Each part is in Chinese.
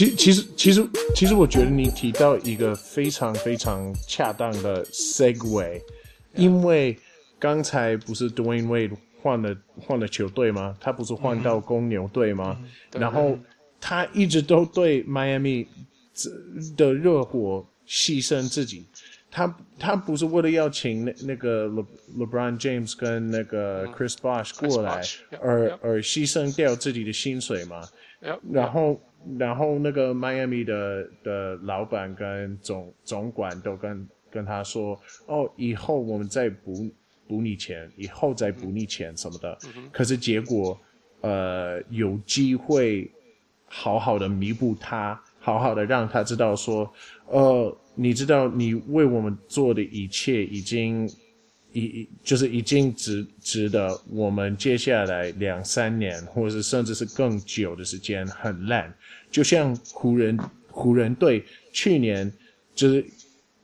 其其实其实其实我觉得你提到一个非常非常恰当的 segue，因为刚才不是 Dwyane Wade 换了换了球队吗？他不是换到公牛队吗？然后他一直都对 Miami 的热火牺牲自己。他他不是为了要请那那个 Le LeBron James 跟那个 Chris Bosh 过来而而牺牲掉自己的薪水嘛？然后然后那个迈阿密的的老板跟总总管都跟跟他说：“哦，以后我们再补补你钱，以后再补你钱什么的。”可是结果呃有机会好好的弥补他，好好的让他知道说呃。你知道，你为我们做的一切已经，已就是已经值值得我们接下来两三年，或者是甚至是更久的时间很烂。就像湖人湖人队去年就是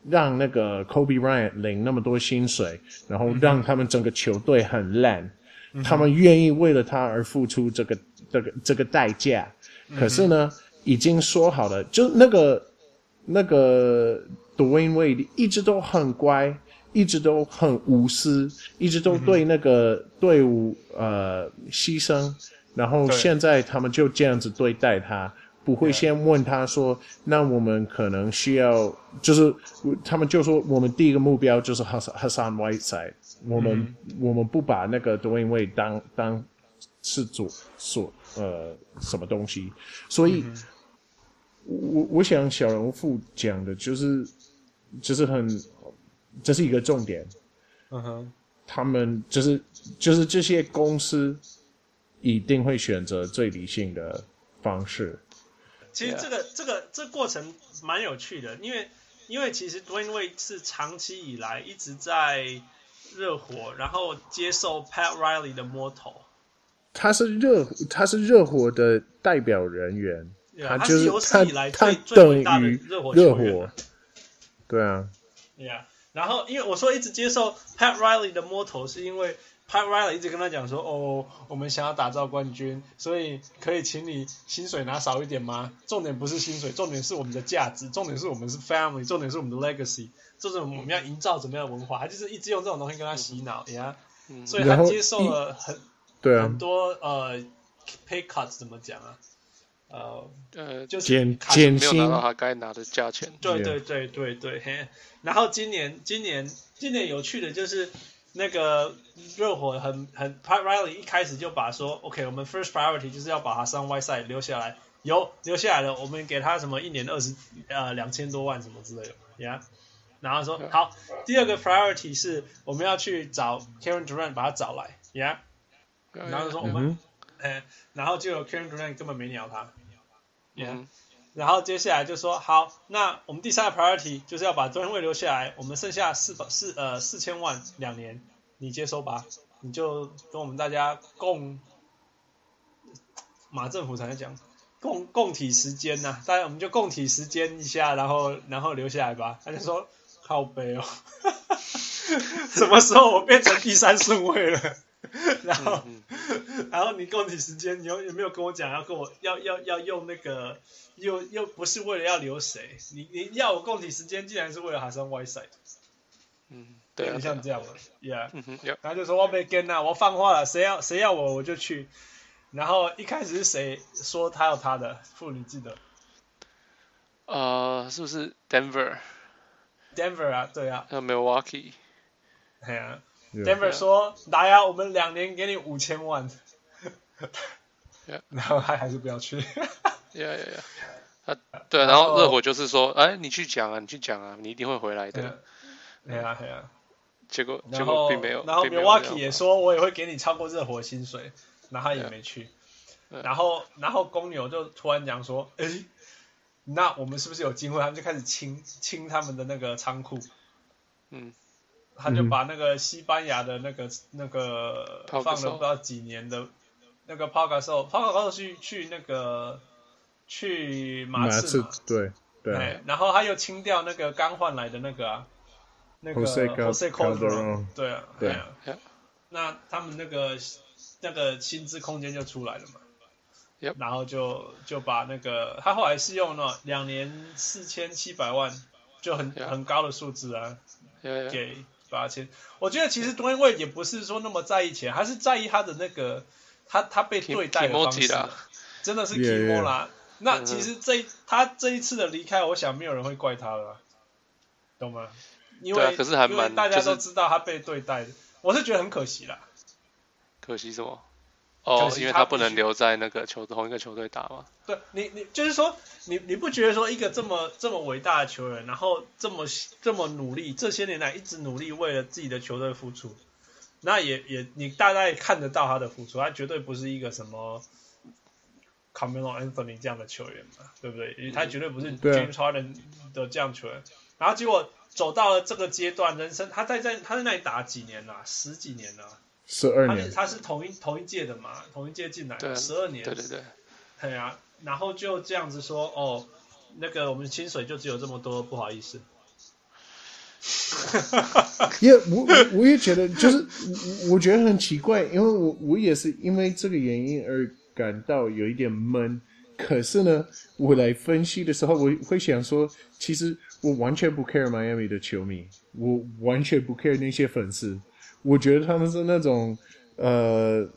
让那个 Kobe Bryant 领那么多薪水，然后让他们整个球队很烂，嗯、他们愿意为了他而付出这个这个这个代价。可是呢，已经说好了，就那个。那个 Dwyane Wade 一直都很乖，一直都很无私，一直都对那个队伍呃牺牲，然后现在他们就这样子对待他，不会先问他说，那我们可能需要，就是他们就说我们第一个目标就是 Hassan Whiteside，我们、嗯、我们不把那个 Dwyane Wade 当当是主所呃什么东西，所以。嗯我我想小人物讲的就是，就是很，这是一个重点。嗯哼，他们就是就是这些公司一定会选择最理性的方式。其实这个这个这个过程蛮有趣的，因为因为其实 Wade 是长期以来一直在热火，然后接受 Pat Riley 的摸头。他是热他是热火的代表人员。Yeah, 他就是有史以来最最伟大的热火球员。对啊。Yeah，然后因为我说一直接受 Pat Riley 的摸头，是因为 Pat Riley 一直跟他讲说，哦，我们想要打造冠军，所以可以请你薪水拿少一点吗？重点不是薪水，重点是我们的价值，重点是我们是 family，重点是我们的 legacy，就是我们要营造怎么样的文化，他就是一直用这种东西跟他洗脑 呀。所以他接受了很对啊很多呃 pay cuts 怎么讲啊？呃呃，就是减减薪，没有拿到他该拿的价钱。对对对对对，嘿。然后今年今年今年有趣的就是那个热火很很 Pat Riley 一开始就把说，OK，我们 first priority 就是要把他 Hassan Whiteside 留下来，有留下来了，我们给他什么一年二十呃两千多万什么之类的，Yeah。然后说好，第二个 priority 是我们要去找 Karen Durant 把他找来，Yeah。然后说我们。哎，然后就有 Kevin Durant 根本没鸟他，Yeah，、嗯、然后接下来就说好，那我们第三个 priority 就是要把 Dwyane Wade 留下来，我们剩下四百四呃四千万两年，你接收吧，你就跟我们大家共马政府才能讲共共体时间呐、啊，大家我们就共体时间一下，然后然后留下来吧，他就说靠背哦，什么时候我变成第三顺位了？然后，嗯嗯、然后你供体时间，你又有没有跟我讲要跟我要要要用那个，又又不是为了要留谁？你你要我供体时间，竟然是为了 Hassan Whiteside。嗯，对、啊，你像这样的，Yeah，、嗯、然后就说我被跟啊，我放话了，谁要谁要我我就去。然后一开始是谁说他要他的？妇女记得？呃，是不是 Denver？Denver 啊，对啊。还有 Milwaukee。对啊。Denver 说：“来呀，我们两年给你五千万。”然后他还是不要去。呀呀呀！他 对，然后热火就是说：“哎，你去讲啊，你去讲啊，你一定会回来的。”对啊，对啊。结果结果并没有。然后 Milwaukee 也说：“我也会给你超过热火薪水。”然后他也没去。然后然后公牛就突然讲说：“哎，那我们是不是有机会？”他们就开始清清他们的那个仓库。嗯。他就把那个西班牙的那个那个放了不知道几年的，那个 Pau Gasol Pau Gasol 去去那个去马刺嘛，对对，然后他又清掉那个刚换来的那个啊，那个 Jose Calderon，对啊对。啊，那他们那个那个薪资空间就出来了嘛，Yep 然后就就把那个他后来是用了两年四千七百万，就很 Yeah. 很高的数字啊 Yeah, yeah. 给八千。我觉得其实 Dwyane 也不是说那么在意钱，还是在意他的那个他他被对待的方式，真的是 Yeah, Kimo 啦。那其实这他这一次的离开，我想没有人会怪他了，懂吗？因为、啊可是还蛮因为大家都知道他被对待的，我是觉得很可惜啦。可惜什么？哦可，惜因为他不能留在那个球同一个球队打嘛。对你，你就是说，你你不觉得说一个这么这么伟大的球员，然后这么这么努力，这些年来一直努力为了自己的球队付出，那也也你大概看得到他的付出，他绝对不是一个什么 Carmelo Anthony 这样的球员嘛，对不对？他绝对不是 James Harden 的这样球员，然后结果走到了这个阶段，人生他在在他在那里打几年了、十几年了、十二年，他是他是同一同一届的嘛，同一届进来十二年，对对对，对啊，然后就这样子说，哦，那个我们薪水就只有这么多，不好意思。也、我我我也觉得，就是我我觉得很奇怪，因为我我也是因为这个原因而感到有一点闷。可是呢，我来分析的时候，我会想说，其实我完全不 care Miami 的球迷，我完全不 care 那些粉丝。我觉得他们是那种呃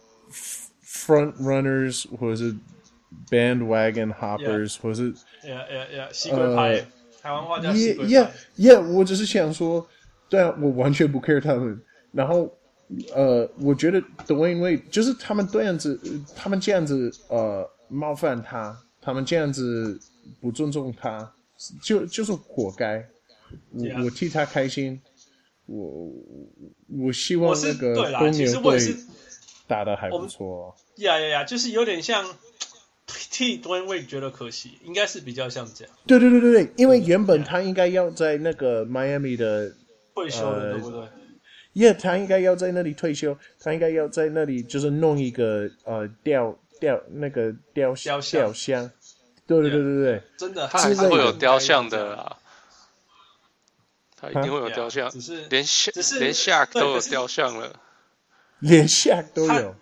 front runners 或者是 bandwagon hoppers，、yeah. 或者是呀呀呀，西瓜派，呃、台湾话叫西瓜派。Yeah, yeah, 我只是想说，对啊，我完全不 care 他们。然后，呃，我觉得 Dwyane Wade 就是他们这样子，他们这样子，呃，冒犯他，他们这样子不尊重他，就就是活该。我、yeah. 我替他开心。我我希望那个公牛队打的还不错。呀呀呀，就是有点像替 Dwyane Wade 觉得可惜，应该是比较像这样。对对对对对，因为原本他应该要在那个 Miami 的退休了，对不对？耶，他应该要在那里退休，他应该要在那里就是弄一个呃雕雕那个雕雕雕像。对对对对对，真的，他还是会有雕像的啊。他一定会有雕像，只是连夏连夏都有雕像了，连夏都有。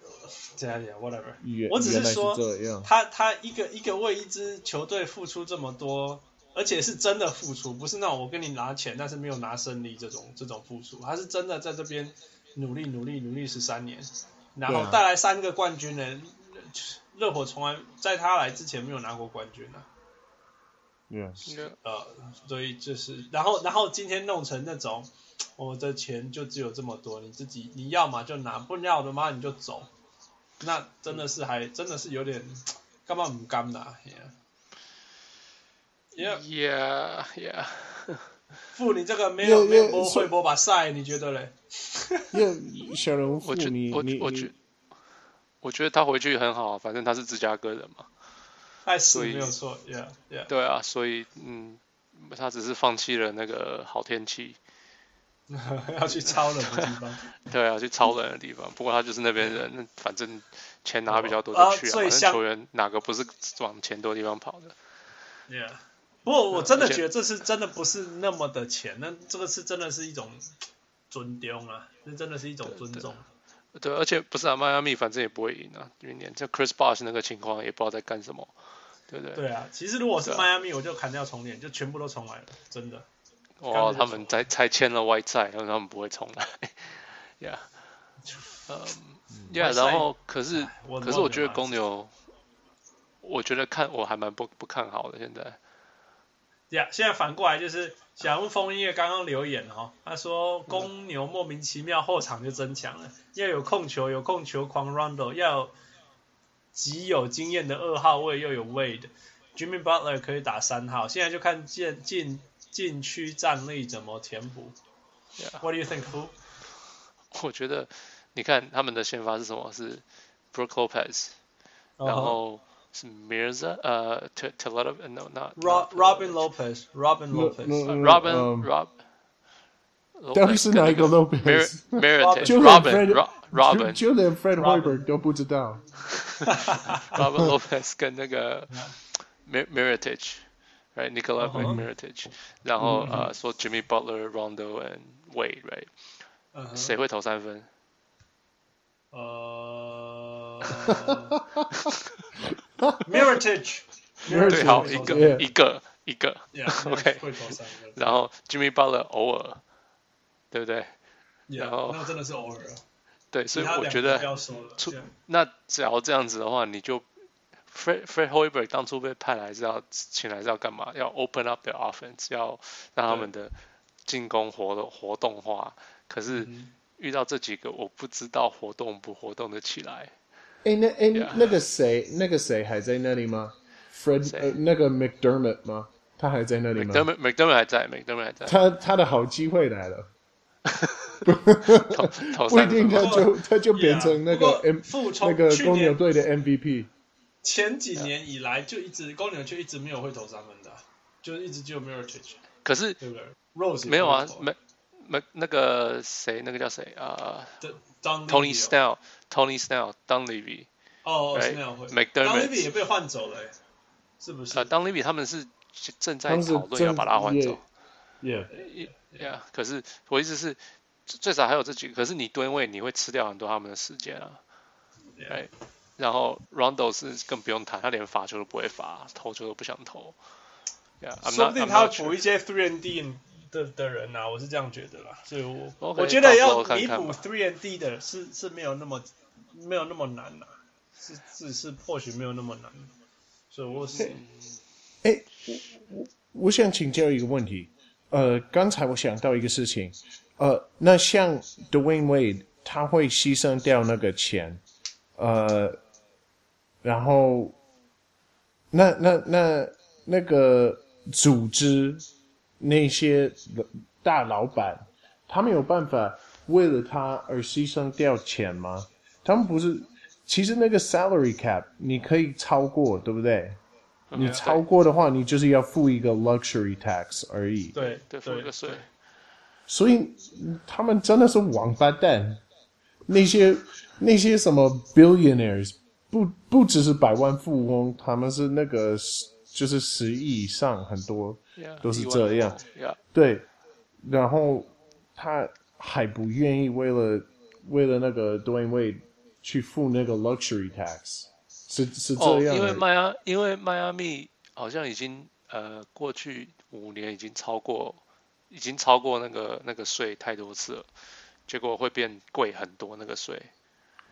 这样，whatever。我只是说，他他一个一个为一支球队付出这么多，而且是真的付出，不是那种我跟你拿钱，但是没有拿胜利这种这种付出。他是真的在这边努力努力努力十三年，然后带来三个冠军呢。热火从来在他来之前没有拿过冠军啊。Yes. 呃，所以就是，然后，然后今天弄成那种，我的钱就只有这么多，你自己你要嘛就拿，不要的嘛你就走，那真的是还真的是有点干嘛不干呐，Yeah Yeah Yeah，付你这个没有没有播会播把赛，你觉得嘞？小人物，我觉你我我觉我觉得他回去很好，反正他是芝加哥人嘛。爱死没有错，Yeah Yeah。对啊，所以嗯，他只是放弃了那个好天气，要去超冷的地方。对啊，去超冷的地方。不过他就是那边人，反正钱拿比较多就去啊。反正球员哪个不是往钱多的地方跑的？Yeah。不过我真的觉得这次真的不是那么的钱，那这个是真的是一种尊重啊，这真的是一种尊重。对，而且不是啊，迈阿密反正也不会赢啊，明年这 Chris Bosh 那个情况也不知道在干什么。对不对对啊，其实如果是迈阿密，我就砍掉重练，就全部都重来了，真的。哦，他们才才签了 Whiteside，然后他们不会重来。Yeah，嗯，Yeah，然后可是可是我觉得公牛，我觉得看我还蛮不不看好的现在。Yeah，现在反过来就是小屋枫叶刚刚留言哦，他说公牛莫名其妙后场就增强了，要有控球，有控球狂 Rondo，要有。极有经验的二号位又有 Wade，Jimmy Butler 可以打三号，现在就看进禁禁区战力怎么填补。Yeah. What do you think, Fu? 我觉得，你看他们的先发是什么？是 Brook Lopez，、uh -huh. 然后是 Mirza，呃、uh,，Teletovic，no not Rob, Robin Lopez，Robin Lopez，Robin Rob。到底是哪一个 Lopez？Robin，Robin，就连 Fred Hoiberg 都不知道。Robin Lopez 跟那个 Mirotic，right？Nikola Mirotic，然后呃说 Jimmy Butler、Rondo and Wade，right？谁会投三分？呃，Mirotic，对，好一个一个一个，OK。然后 Jimmy Butler 偶尔，对不对？然后那真的是偶尔。对，所以我觉得出那只要这样子的话，你就 Fred Fred Hoiberg 当初被派来是要请来是要干嘛？要 open up their offense，要让他们的进攻活动活动化。可是遇到这几个，我不知道活动不活动的起来。哎，那哎那个谁，那个谁还在那里吗？Fred 呃，那个 McDermott 吗？他还在那里吗？McDermott McDermott 还在，McDermott 还在。他他的好机会来了。不一定，他就他就变成那个 M 那个公牛队的 MVP。前几年以来就一直公牛就一直没有会投三分的，就一直就没有 Mirotic。可是对不对？Rose 没有啊，没没那个谁，那个叫谁啊？Tony Snell，Tony Snell，Dunleavy。哦，Snell 会。McDermott 也被换走了，是不是？呃，Dunleavy 他们是正在讨论要把他换走。Yeah，Yeah，可是我意思是。最少还有这几个，可是你吨位你会吃掉很多他们的时间啊。哎，然后 Rondo 是更不用谈，他连罚球都不会罚，投球都不想投。说不定他补一些 three and D 的的人啊，我是这样觉得啦。所以我我觉得要弥补 three and D 的是是没有那么没有那么难啦，是是是或许没有那么难。所以我是，哎，我我我想请教一个问题，呃，刚才我想到一个事情。呃，那像 Dwyane Wade，他会牺牲掉那个钱，呃，然后，那那那那个组织那些大老板，他们有办法为了他而牺牲掉钱吗？他们不是，其实那个 salary cap 你可以超过，对不对？你超过的话，你就是要付一个 luxury tax 而已。对对，付一个税。所以他们真的是王八蛋，那些那些什么 billionaires 不不只是百万富翁，他们是那个就是十亿以上，很多都是这样。对，然后他还不愿意为了为了那个 Dwyane Wade 去付那个 luxury tax，是是这样。因为迈阿因为迈阿密好像已经呃过去五年已经超过。已经超过那个那个税太多次了，结果会变贵很多那个税。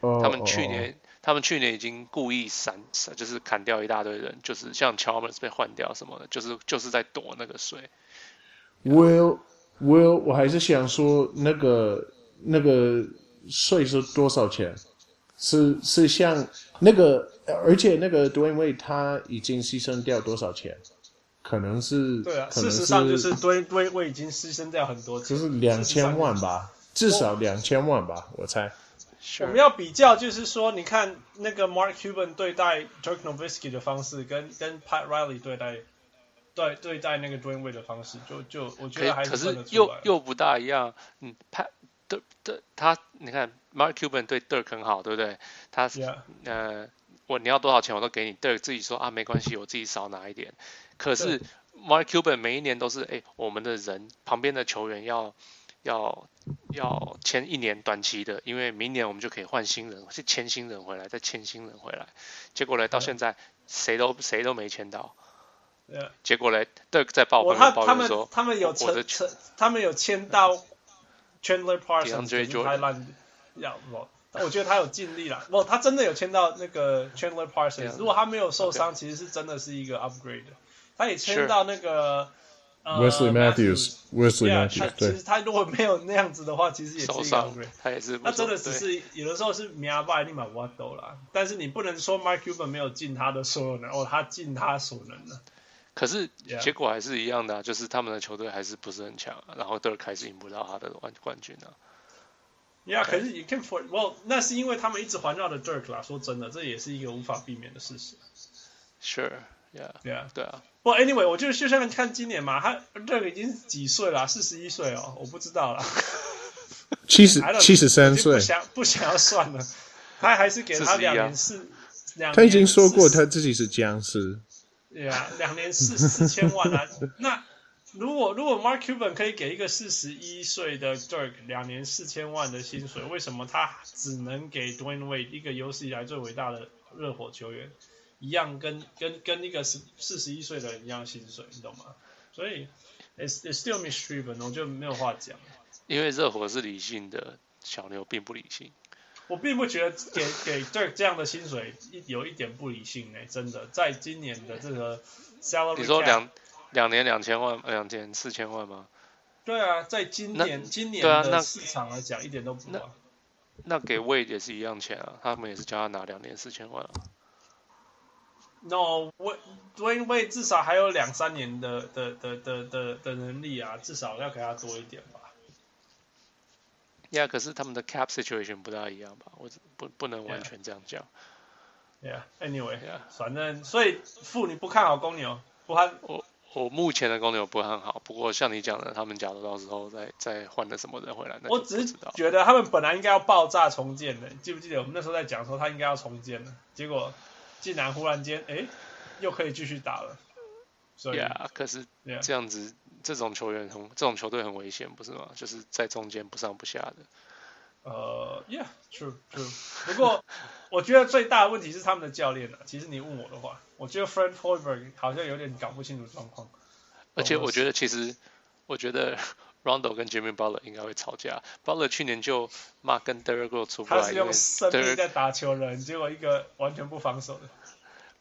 Oh, 他们去年，oh. 他们去年已经故意删，就是砍掉一大堆人，就是像 Chalmers 被换掉什么的，就是就是在躲那个税。Will Will，我还是想说那个那个税是多少钱？是是像那个，而且那个 Dwyane Wade 他已经牺牲掉多少钱？可能是对啊，事实上就是堆堆我已经牺牲掉很多，就是两千万吧，至少两千万吧，我猜。我们要比较，就是说，你看那个 Mark Cuban 对待 Dirk Nowitzki 的方式，跟跟 Pat Riley 对待对对待那个 Wade 的方式，就就我觉得还是可是又又不大一样。嗯，Pat 的的他，你看 Mark Cuban 对 Dirk 很好，对不对？他.呃，我你要多少钱我都给你，Dirk 自己说啊，没关系，我自己少拿一点。可是，Mark Cuban 每一年都是哎，我们的人旁边的球员要要要签一年短期的，因为明年我们就可以换新人，去签新人回来，再签新人回来。结果呢，到现在谁都谁都没签到。结果呢，Dirk 在报报报说，他们他们有签，他们有签到 Chandler Parsons，太烂，要我，我觉得他有尽力了。不，他真的有签到那个 Chandler Parsons。如果他没有受伤，其实是真的是一个 upgrade。他也签到那个 Wesley Matthews，Wesley Matthews，其实他如果没有那样子的话，其实也是一个 upgrade。他也是，那真的只是有的时候是命败立马挖斗啦。但是你不能说 Mark Cuban 没有尽他的所有能，哦，他尽他所能的。可是结果还是一样的，就是他们的球队还是不是很强，然后 Dirk 还是赢不到他的冠冠军呢。Yeah，可是 you can for，well，那是因为他们一直环绕着 Dirk 啦。说真的，这也是一个无法避免的事实。Sure，yeah，yeah，对啊。不，Anyway，我就就像看今年嘛，他这个已经几岁了？四十一岁哦，我不知道了。七十七十三岁，不想不想要算了，他还是给他两年四两。他已经说过他自己是僵尸。对啊，两年四四千万啊！那如果如果 Mark Cuban 可以给一个四十一岁的 Dirk 两年四千万的薪水，为什么他只能给 Dwyane Wade 一个有史以来最伟大的热火球员？一样跟跟跟那个十四十一岁的人一样薪水，你懂吗？所以 it's it's still mistreatment，我就没有话讲。因为热火是理性的，小牛并不理性。我并不觉得给给这这样的薪水一有一点不理性哎、欸，真的，在今年的这个 salary，你说两两年两千万，两年四千万吗？对啊，在今年今年的市场来讲，一点都不那。那给 Wade 也是一样钱啊，他们也是叫他拿两年四千万啊。No，Wade Wade 至少还有两三年的的的的的的能力啊，至少要给他多一点吧。Yeah，可是他们的 cap situation 不大一样吧？我不不能完全这样讲。Yeah，Anyway，Yeah，反正所以父你不看好公牛，不看我我目前的公牛不看好。不过像你讲的，他们假如到时候再再换了什么人回来，我只是觉得他们本来应该要爆炸重建的。记不记得我们那时候在讲说他应该要重建的，结果竟然忽然间哎又可以继续打了。所以，Yeah，可是这样子。这种球员很，这种球队很危险，不是吗？就是在中间不上不下的。呃、uh,，Yeah，true，true true。不过，我觉得最大的问题是他们的教练了。其实你问我的话，我觉得 Fred Hoiberg 好像有点搞不清楚状况。而且我觉得，其实我觉得 Rondo 跟 Jimmy Butler 应该会吵架。Butler 去年就骂跟 Derrick Rose 出不来，他是用生命在打球人，结果一个完全不防守的。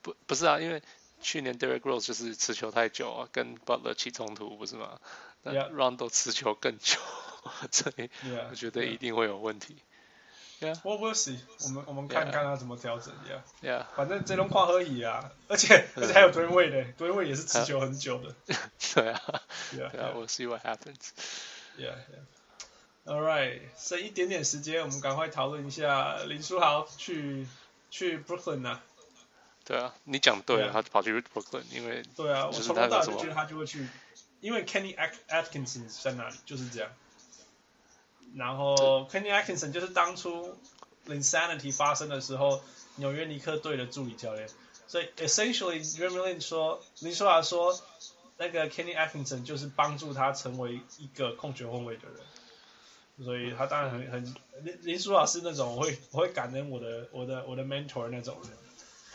不，不是啊，因为。去年 Derrick Rose 就是持球太久啊，跟 Butler 起冲突不是吗？那 Rondo 持球更久，所以我觉得一定会有问题。Yeah，我 we'll see，我们我们看看他怎么调整。Yeah，反正这轮跨而已啊，而且而且还有 Dwyane Wade 的 Dwyane Wade 也是持久很久的。对啊，Yeah，we'll see what happens。Yeah，All right，剩一点点时间，我们赶快讨论一下林书豪去去 Brooklyn 啊。对啊，你讲对了，他跑去 Brooklyn，因为对啊，我从头到尾就觉得他就会去，因为 Kenny Atkinson 在那里，就是这样。然后 Kenny Atkinson 就是当初 Linsanity 发生的时候，纽约尼克队的助理教练。所以 essentially Jeremy Lin 说，林书豪说，那个 Kenny Atkinson 就是帮助他成为一个控球后卫的人。所以他当然很很林林书豪是那种我会我会感恩我的我的我的 mentor 那种人。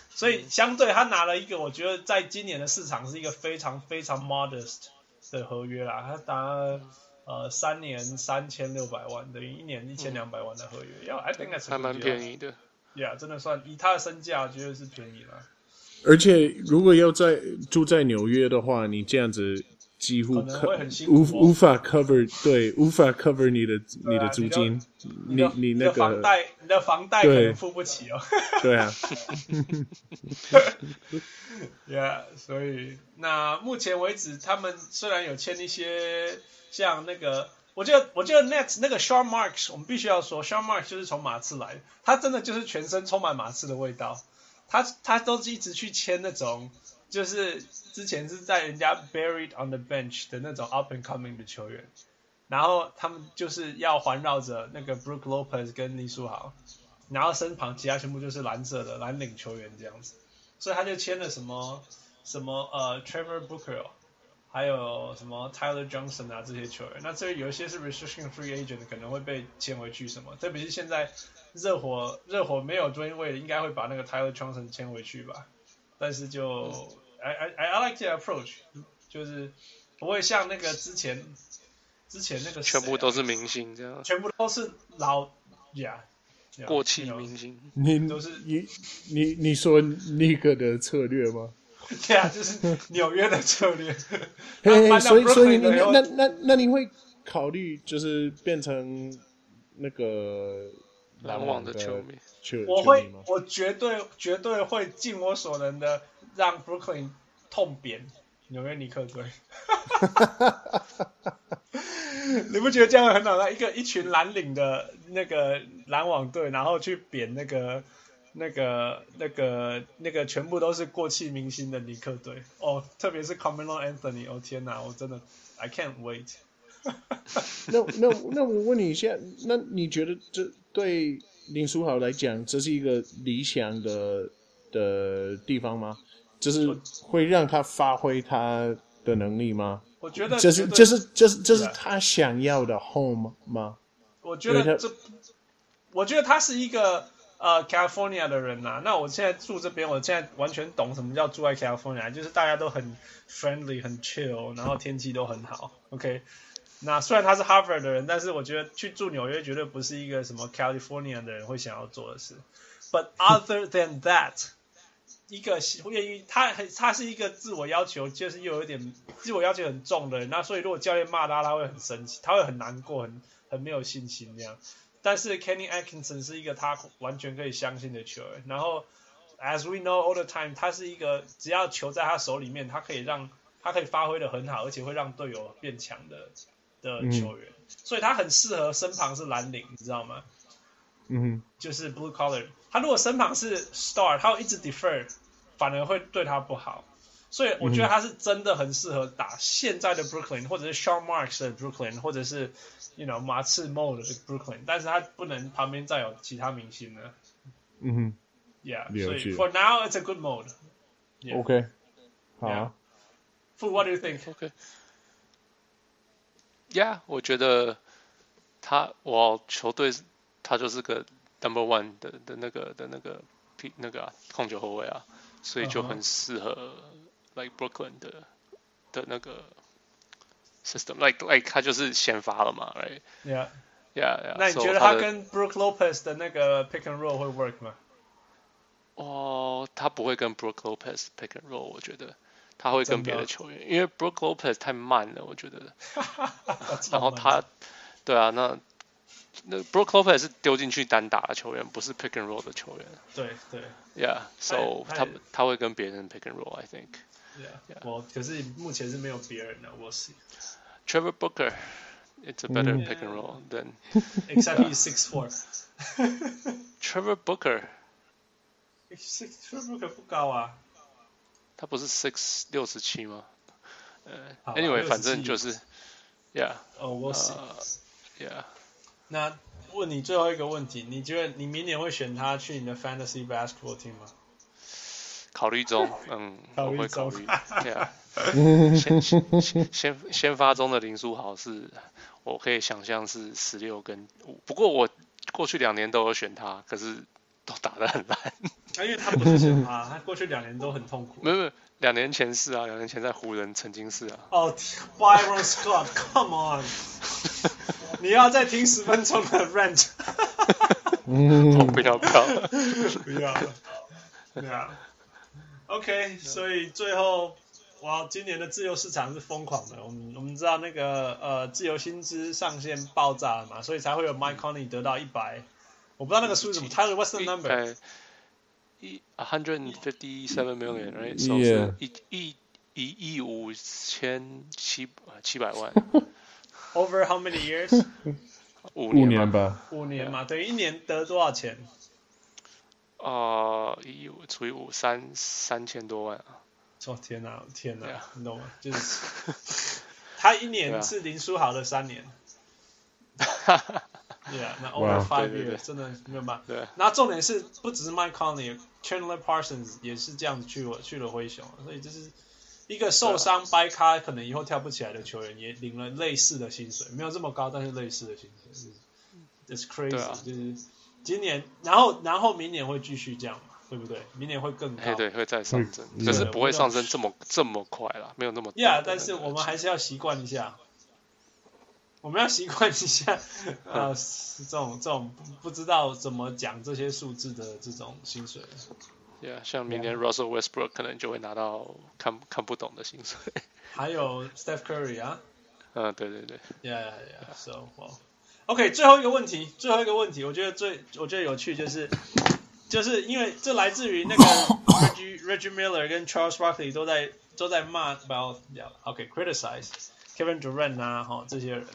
所以相对他拿了一个，我觉得在今年的市场是一个非常非常 modest 的合约啦。他打了呃三年三千六百万，等于一年一千两百万的合约，要 I think that's 还蛮便宜的。Yeah，真的算以他的身价，绝对是便宜了。而且如果要在住在纽约的话，你这样子。几乎无无法 cover 对，无法 cover 你的你的租金，你你那个房贷，你的房贷可能付不起哦。对啊。Yeah，所以那目前为止，他们虽然有签一些像那个，我觉得我觉得 Net 那个 Sean Marks，我们必须要说 Sean Marks 就是从马刺来的，他真的就是全身充满马刺的味道，他他都是一直去签那种。就是之前是在人家 buried on the bench 的那种 up and coming 的球员，然后他们就是要环绕着那个 Brook Lopez 跟林书豪，然后身旁其他全部就是蓝色的蓝领球员这样子，所以他就签了什么什么呃 Trevor Booker，还有什么 Tyler Johnson 啊这些球员，那这有一些是 restricted free agent 可能会被签回去什么，特别是现在热火热火没有 Dwyane Wade，应该会把那个 Tyler Johnson 签回去吧。但是就 I I I like the approach，就是不会像那个之前之前那个、啊、全部都是明星这样，全部都是老呀、yeah, 过气明星。你都是你你你说那个的策略吗？对啊，就是纽约的策略。嘿嘿，所以所以你那那那那你会考虑就是变成那个篮网的球迷？我会，我绝对绝对会尽我所能的让 Brooklyn 痛扁纽约尼克队。你不觉得这样很好吗？一个一群蓝领的那个篮网队，然后去扁那个那个那个那个全部都是过气明星的尼克队。哦，特别是 Carmelo Anthony，哦天哪，我真的 I can't wait。那那那我问你一下，那你觉得这对？林书豪来讲，这是一个理想的的地方吗？就是会让他发挥他的能力吗？我觉得这是这是这是这是他想要的 home 吗？我觉得这，我觉得他是一个呃 California 的人呐、啊，那我现在住这边，我现在完全懂什么叫住在 California，就是大家都很 friendly，很 chill，然后天气都很好。OK，那虽然他是 Harvard 的人，但是我觉得去住纽约绝对不是一个什么 California 的人会想要做的事。But other than that，一个愿意他很他是一个自我要求就是又有点自我要求很重的人，那所以如果教练骂他，他会很生气，他会很难过，很很没有信心这样。但是 Kenny Atkinson 是一个他完全可以相信的球员，然后 As we know all the time，他是一个只要球在他手里面，他可以让他可以发挥的很好，而且会让队友变强的的球员，嗯、所以他很适合身旁是蓝领，你知道吗？嗯，就是 Blue Collar，他如果身旁是 Star，他会一直 defer，反而会对他不好。所以我觉得他是真的很适合打现在的 Brooklyn，或者是 Sean Marks 的 Brooklyn，或者是 you know 马刺 Mo 的 Brooklyn，但是他不能旁边再有其他明星了。嗯哼，Yeah，所以 For now it's a good mode。OK，好。Fu, what do you think? OK，Yeah，我觉得他我球队他就是个 Number One 的的那个的那个 P 那个、啊、控球后卫啊，所以就很适合。Uh huh. like Brooklyn 的的那个 system，like like 他就是先发了嘛，right？Yeah，yeah，yeah。那你觉得他跟 Brook Lopez 的那个 pick and roll 会 work 吗？哦，他不会跟 Brook Lopez pick and roll，我觉得他会跟别的球员，因为 Brook Lopez 太慢了，我觉得。然后他，对啊，那那 Brook Lopez 是丢进去单打的球员，不是 pick and roll 的球员。对对。Yeah，so 他他会跟别人 pick and roll，I think。Yeah，我可是目前是没有别人的，我是 Trevor Booker，it's a better pick and roll than except he's six four。Trevor Booker，Trevor Booker 不高啊，他不是 six 六十七吗？呃，Anyway，反正就是，Yeah，哦，我是，Yeah。那问你最后一个问题，你觉得你明年会选他去你的 Fantasy Basketball Team 吗？ 考虑中，嗯，考我会考虑。对啊，先先先先发中的林书豪是，我可以想象是十六跟五。不过我过去两年都有选他，可是都打得很烂。啊，因为他不是选他，他过去两年都很痛苦。没有没有，两年前是啊，两年前在湖人曾经是啊。哦，Byron Scott，Come on，你要再听十分钟的 rant？我不要不要不要，对啊。OK，所以最后，哇，今年的自由市场是疯狂的。我们我们知道那个呃，自由薪资上限爆炸了嘛，所以才会有 Mike Conley 得到一百，我不知道那个数字怎么，Tyler What's the number？一 hundred and fifty seven million，right？一一一亿五千七七百万。Over how many years？五年吧。五年嘛，等于一年得多少钱？呃，一五除以五，三三千多万啊！哦天哪，天哪，你懂吗？就是他一年是林书豪的三年。哈哈，对啊，那 over five years 真的没有办法。对。那重点是不只是 Mike Conley，Chandler Parsons 也是这样子去了去了灰熊，所以就是一个受伤掰咖，可能以后跳不起来的球员，也领了类似的薪水，没有这么高，但是类似的薪水。It's crazy，就是。今年，然后，然后明年会继续这样嘛，对不对？明年会更高，对，会再上升，嗯、可是不会上升这么这么快啦，没有那么。Yeah，但是我们还是要习惯一下，我们要习惯一下，呃，这种这种不知道怎么讲这些数字的这种薪水。Yeah，像明年 Russell Westbrook 可能就会拿到看看不懂的薪水。还有 Steph Curry 啊。嗯，对对对。Yeah，yeah，so well。OK，最后一个问题，最后一个问题，我觉得最我觉得有趣就是，就是因为这来自于那个 Reggie Reggie Miller 跟 Charles Barkley 都在都在骂，about OK，criticize Kevin Durant 啊，哈这些人。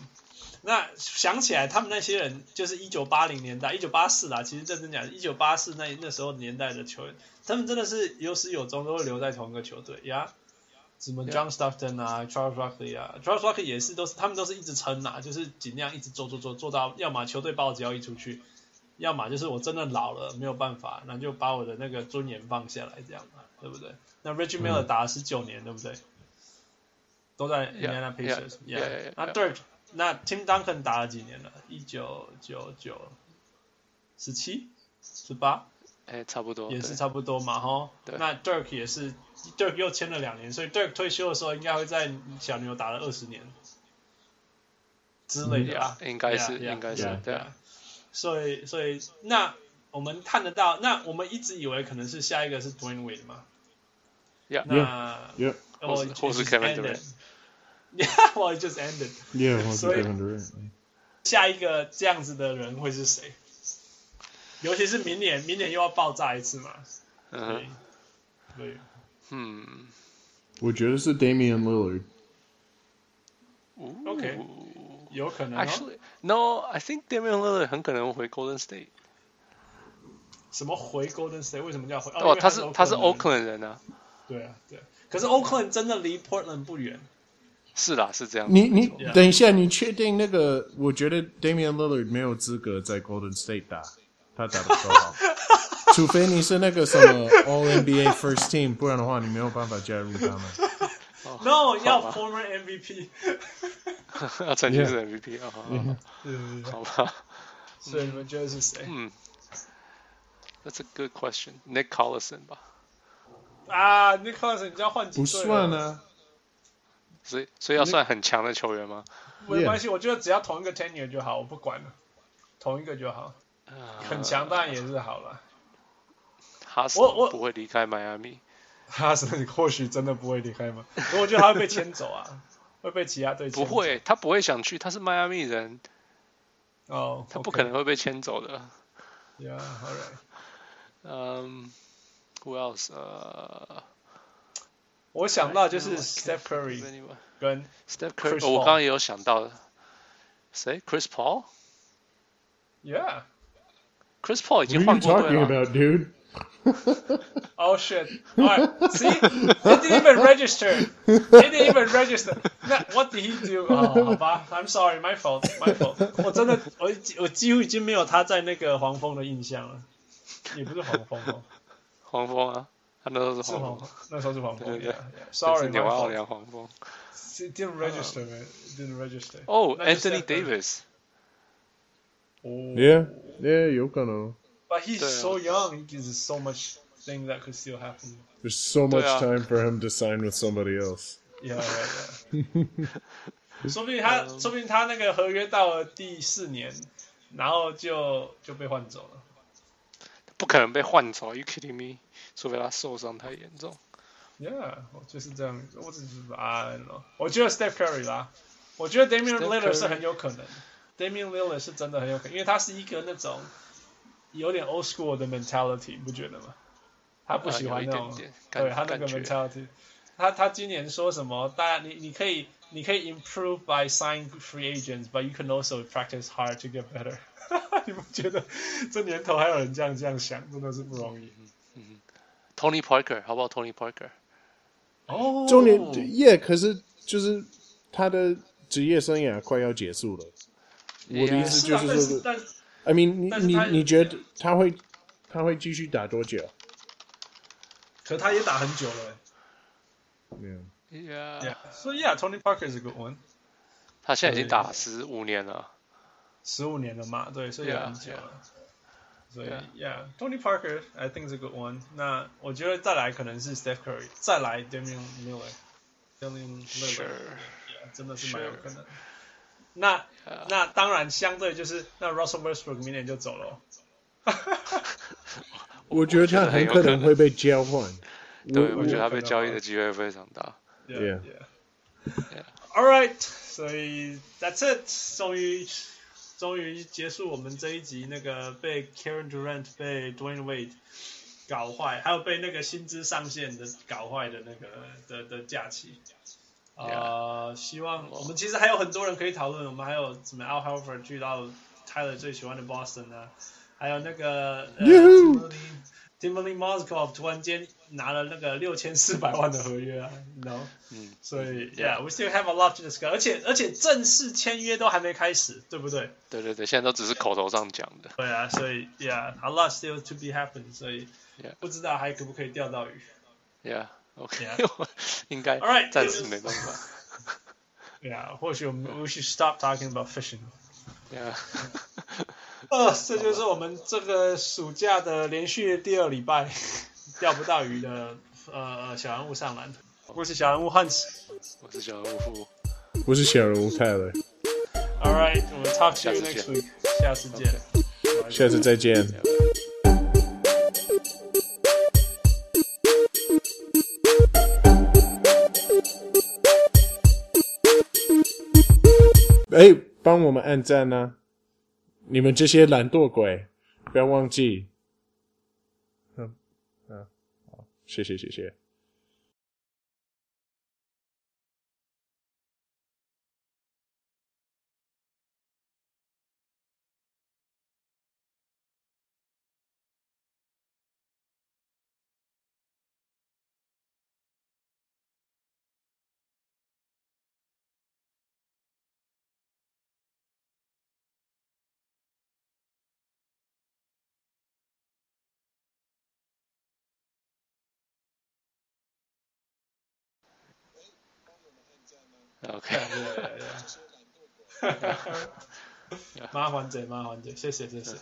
那想起来，他们那些人就是一九八零年代，一九八四啦，其实认真讲，一九八四那那时候年代的球员，他们真的是有始有终都会留在同一个球队呀。Yeah? 什么 John Stockton 啊 Yeah.，Charles Barkley 啊，Charles Barkley 也是，都是他们都是一直撑啊，就是尽量一直做做做做到，要么球队把我交易出去，要么就是我真的老了没有办法，那就把我的那个尊严放下来，这样嘛，对不对？那 Reggie Miller 打了十九年，嗯、对不对？都在 Indiana Pacers，yeah，那 Dirk，那 Tim Duncan 打了几年了？一九九九十七十八，哎，差不多，也是差不多嘛，哈。那 Dirk 也是，Dirk 又签了两年，所以 Dirk 退休的时候应该会在小牛打了二十年之类的啊，应该是，应该是，对啊。所以，所以那我们看得到，那我们一直以为可能是下一个是 Dwyane Wade 嘛。Yeah，那或或是 Kevin Durant。Yeah，well it just ended。Yeah，所以下一个这样子的人会是谁？尤其是明年，明年又要爆炸一次嘛。嗯。对。嗯。我觉得是 Damian Lillard。OK。有可能。Actually, no, I think Damian Lillard 很可能回 Golden State。什么回 Golden State？为什么叫回？哦，他是他是 Oakland 人啊。对啊，对。可是 Oakland 真的离 Portland 不远。是啦，是这样。你你等一下，你确定那个？我觉得 Damian Lillard 没有资格在 Golden State 打，他打得不好。除非你是那个什么 All NBA First Team，不然的话你没有办法加入他们。No，要 Former MVP。要曾经是 MVP 啊？好吧。所以你们觉得是谁？嗯，That's a good question. Nick Collison 吧。啊，Nick Collison，你要换几岁？不算啊。所以，所以要算很强的球员吗？没关系，我觉得只要同一个 tenure 就好，我不管了，同一个就好。很强当然也是好了。哈斯我我不会离开迈阿密。哈斯或许真的不会离开吗？我觉得他会被牵走啊，会被其他队。不会，他不会想去，他是迈阿密人。哦，他不可能会被牵走的。Yeah, alright. 嗯，Who else？呃。我想到就是 Steph Curry 跟 Steph Curry，我刚刚也有想到，谁？Chris Paul？Yeah，Chris Paul 已经换过队了。Oh shit! Alright, see, he didn't even register. He didn't even register. 那 What did he do? 哦，好吧，I'm sorry, my fault, my fault. 我真的，我我几乎已经没有他在那个黄蜂的印象了，也不是黄蜂哦，黄蜂啊。他那时候是黄蜂，那时候是黄蜂。对 Sorry，纽奥良黄蜂。Didn't register, man. Didn't register. Oh, Anthony Davis. Yeah, yeah, 有可能。But he's so young. There's so much thing that could still happen. There's so much time for him to sign with somebody else. Yeah, yeah, yeah. 说不定他，说不定他那个合约到了第四年，然后就就被换走了。不可能被换走，Are you kidding me？除非他受伤太严重。Yeah，就是这样子。我只是啊，我觉得 Steph Curry 啦，我觉得 Damian Lillard 是很有可能。 Damian Lillard 是真的很有可能，因为他是一个那种有点 old school 的 mentality，你不觉得吗？他不喜欢那种，对他那个 mentality。他他今年说什么？大家你你可以你可以 improve by signing free agents，but you can also practice hard to get better。你不觉得这年头还有人这样这样想，真的是不容易。Tony Parker，好不好？Tony Parker，哦，中年耶，可是就是他的职业生涯快要结束了。我的意思就是说，I mean，你你你觉得他会他会继续打多久？可他也打很久了。Yeah，Yeah，所以 Yeah，Tony Parker is a good one。他现在已经打十五年了。十五年了嘛，对，所以也很久了。所以，Yeah，Tony Parker，I think is a good one。那我觉得再来可能是 Steph Curry，再来 Damian Lillard，Damian Lillard，真的是蛮有可能。那那当然，相对就是那 Russell Westbrook 明年就走了。我觉得他很可能会被交换。对，我觉得他被交易的机会非常大。Yeah，Yeah，All right，所以 That's it，终于。终于结束我们这一集那个被 Karen Durant 被 Dwyane Wade 搞坏，还有被那个薪资上限的搞坏的那个的的假期。希望我们其实还有很多人可以讨论，我们还有什么 Al Horford 去到 Tyler 最喜欢的 Boston 呢、啊？还有那个。呃 Timothy Moskov 突然间拿了那个六千四百万的合约啊，你知道？嗯，所以，Yeah，we still have a lot to discuss，而且而且正式签约都还没开始，对不对？对对对，现在都只是口头上讲的。对啊，所以，Yeah，a lot still to be happen，所以，Yeah，不知道还可不可以钓到鱼？Yeah，OK，应该，All right，暂时没办法。Yeah，或许我们，we should stop talking about fishing。Yeah。呃，这就是我们这个暑假的连续第二礼拜钓不到鱼的呃小人物上篮。我是小人物 Hans，我是小人物富，我是小人物 Tyler。All right，我们 talk to you next week，下次见，下次再见。哎，帮我们按赞呢、啊！你们这些懒惰鬼，不要忘记。嗯嗯，好，谢谢谢谢。OK，麻烦姐，麻烦姐，谢谢谢谢。